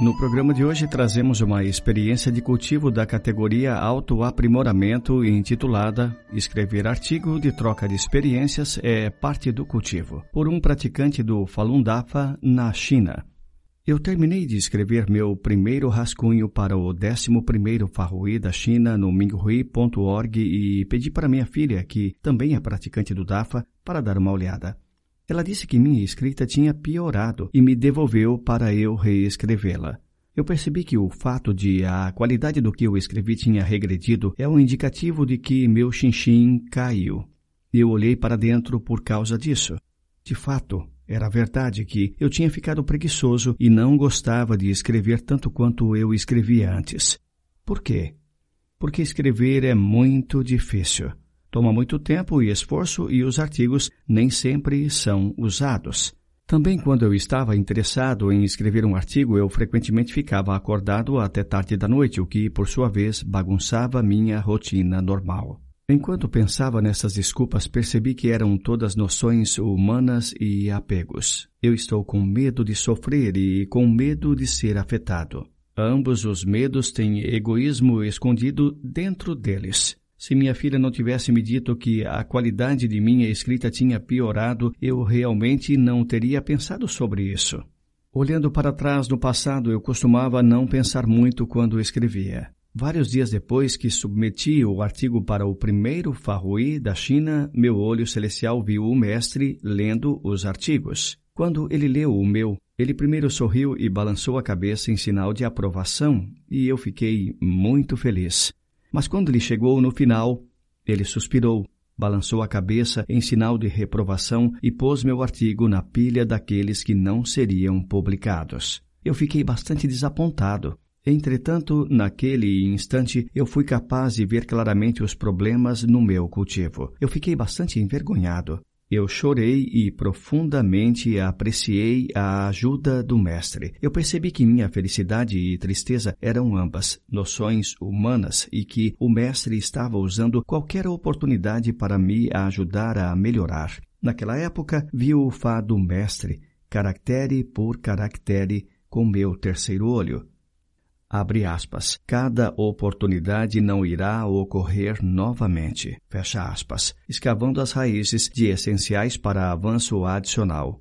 No programa de hoje trazemos uma experiência de cultivo da categoria autoaprimoramento intitulada Escrever artigo de troca de experiências é parte do cultivo, por um praticante do Falun Dafa na China. Eu terminei de escrever meu primeiro rascunho para o 11º Farrui da China no minghui.org e pedi para minha filha, que também é praticante do Dafa, para dar uma olhada. Ela disse que minha escrita tinha piorado e me devolveu para eu reescrevê-la. Eu percebi que o fato de a qualidade do que eu escrevi tinha regredido é um indicativo de que meu chinchim caiu. Eu olhei para dentro por causa disso. De fato, era verdade que eu tinha ficado preguiçoso e não gostava de escrever tanto quanto eu escrevia antes. Por quê? Porque escrever é muito difícil. Toma muito tempo e esforço e os artigos nem sempre são usados. Também quando eu estava interessado em escrever um artigo, eu frequentemente ficava acordado até tarde da noite, o que, por sua vez, bagunçava minha rotina normal. Enquanto pensava nessas desculpas, percebi que eram todas noções humanas e apegos. Eu estou com medo de sofrer e com medo de ser afetado. Ambos os medos têm egoísmo escondido dentro deles. Se minha filha não tivesse me dito que a qualidade de minha escrita tinha piorado, eu realmente não teria pensado sobre isso. Olhando para trás no passado, eu costumava não pensar muito quando escrevia. Vários dias depois que submeti o artigo para o primeiro Farrui da China, meu olho celestial viu o mestre lendo os artigos. Quando ele leu o meu, ele primeiro sorriu e balançou a cabeça em sinal de aprovação, e eu fiquei muito feliz. Mas quando ele chegou no final, ele suspirou, balançou a cabeça em sinal de reprovação e pôs meu artigo na pilha daqueles que não seriam publicados. Eu fiquei bastante desapontado. Entretanto, naquele instante, eu fui capaz de ver claramente os problemas no meu cultivo. Eu fiquei bastante envergonhado. Eu chorei e profundamente apreciei a ajuda do Mestre. Eu percebi que minha felicidade e tristeza eram ambas noções humanas e que o Mestre estava usando qualquer oportunidade para me ajudar a melhorar. Naquela época, vi o Fá do Mestre, caractere por caractere, com meu terceiro olho. Abre aspas. Cada oportunidade não irá ocorrer novamente. Fecha aspas. Escavando as raízes de essenciais para avanço adicional.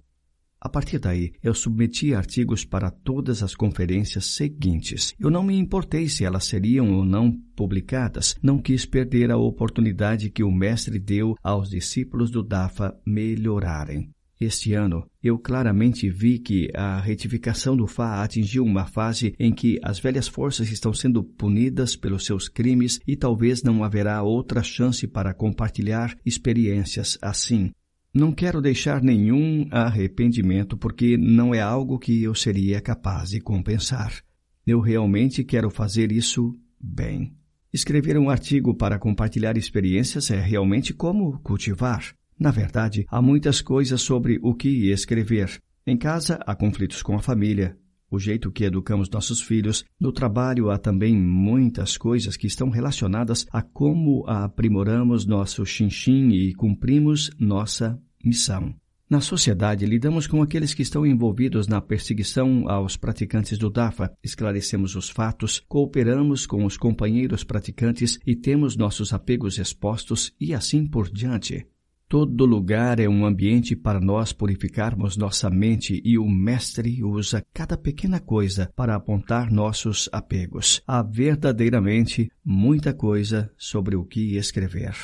A partir daí, eu submeti artigos para todas as conferências seguintes. Eu não me importei se elas seriam ou não publicadas. Não quis perder a oportunidade que o mestre deu aos discípulos do DAFA melhorarem. Este ano, eu claramente vi que a retificação do Fá atingiu uma fase em que as velhas forças estão sendo punidas pelos seus crimes e talvez não haverá outra chance para compartilhar experiências assim. Não quero deixar nenhum arrependimento porque não é algo que eu seria capaz de compensar. Eu realmente quero fazer isso bem. Escrever um artigo para compartilhar experiências é realmente como cultivar. Na verdade, há muitas coisas sobre o que escrever. Em casa, há conflitos com a família, o jeito que educamos nossos filhos. No trabalho, há também muitas coisas que estão relacionadas a como aprimoramos nosso chinchim e cumprimos nossa missão. Na sociedade, lidamos com aqueles que estão envolvidos na perseguição aos praticantes do DAFA, esclarecemos os fatos, cooperamos com os companheiros praticantes e temos nossos apegos expostos e assim por diante. Todo lugar é um ambiente para nós purificarmos nossa mente e o Mestre usa cada pequena coisa para apontar nossos apegos. Há verdadeiramente muita coisa sobre o que escrever.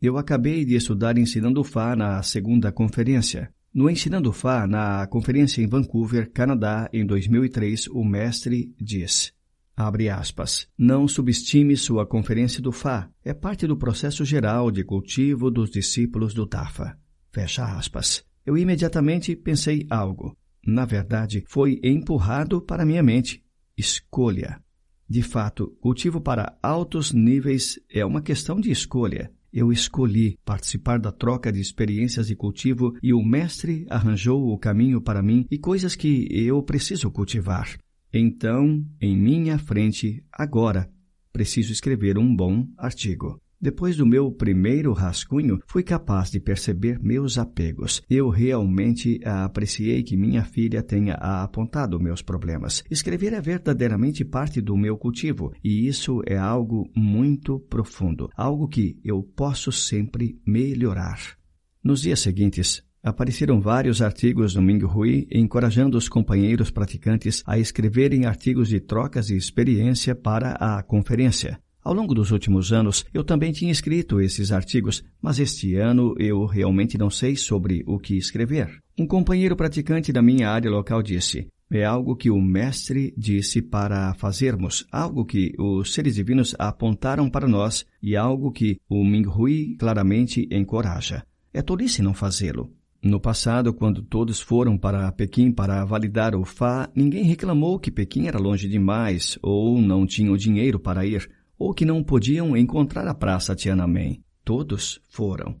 Eu acabei de estudar Ensinando Fá na segunda conferência. No Ensinando Fá, na conferência em Vancouver, Canadá, em 2003, o mestre diz: Abre aspas. Não subestime sua conferência do Fá. É parte do processo geral de cultivo dos discípulos do Tafa. Fecha aspas. Eu imediatamente pensei algo. Na verdade, foi empurrado para minha mente. Escolha. De fato, cultivo para altos níveis é uma questão de escolha. Eu escolhi participar da troca de experiências de cultivo e o Mestre arranjou o caminho para mim e coisas que eu preciso cultivar. Então, em minha frente, agora, preciso escrever um bom artigo. Depois do meu primeiro rascunho, fui capaz de perceber meus apegos. Eu realmente apreciei que minha filha tenha apontado meus problemas. Escrever é verdadeiramente parte do meu cultivo, e isso é algo muito profundo, algo que eu posso sempre melhorar. Nos dias seguintes, Apareceram vários artigos no Minhui encorajando os companheiros praticantes a escreverem artigos de trocas de experiência para a conferência. Ao longo dos últimos anos, eu também tinha escrito esses artigos, mas este ano eu realmente não sei sobre o que escrever. Um companheiro praticante da minha área local disse: é algo que o Mestre disse para fazermos, algo que os seres divinos apontaram para nós e algo que o Minhui claramente encoraja. É tolice não fazê-lo. No passado, quando todos foram para Pequim para validar o Fá, ninguém reclamou que Pequim era longe demais, ou não tinham dinheiro para ir, ou que não podiam encontrar a praça Tiananmen. Todos foram.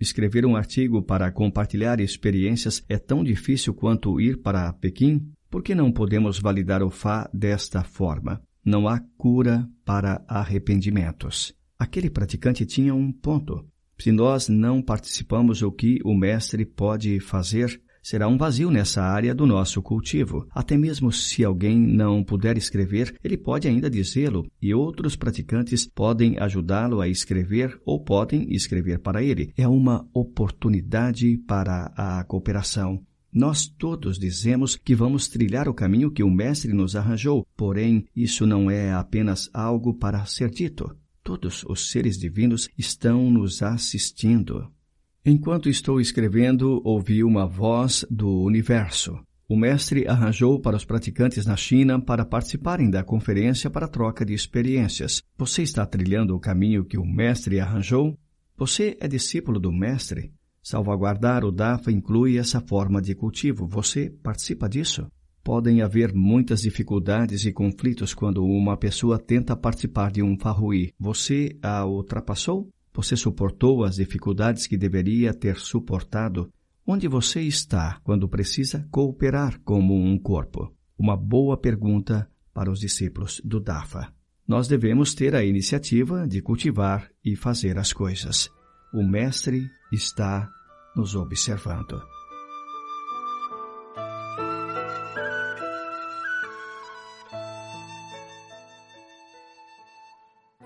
Escrever um artigo para compartilhar experiências é tão difícil quanto ir para Pequim? Por que não podemos validar o Fá desta forma? Não há cura para arrependimentos. Aquele praticante tinha um ponto. Se nós não participamos o que o Mestre pode fazer, será um vazio nessa área do nosso cultivo. Até mesmo se alguém não puder escrever, ele pode ainda dizê-lo e outros praticantes podem ajudá-lo a escrever ou podem escrever para ele. É uma oportunidade para a cooperação. Nós todos dizemos que vamos trilhar o caminho que o Mestre nos arranjou, porém, isso não é apenas algo para ser dito. Todos os seres divinos estão nos assistindo. Enquanto estou escrevendo, ouvi uma voz do universo. O mestre arranjou para os praticantes na China para participarem da conferência para troca de experiências. Você está trilhando o caminho que o mestre arranjou? Você é discípulo do mestre? Salvaguardar o DAFA inclui essa forma de cultivo. Você participa disso? Podem haver muitas dificuldades e conflitos quando uma pessoa tenta participar de um farrui. Você a ultrapassou? Você suportou as dificuldades que deveria ter suportado? Onde você está quando precisa cooperar como um corpo? Uma boa pergunta para os discípulos do DAFA. Nós devemos ter a iniciativa de cultivar e fazer as coisas. O Mestre está nos observando.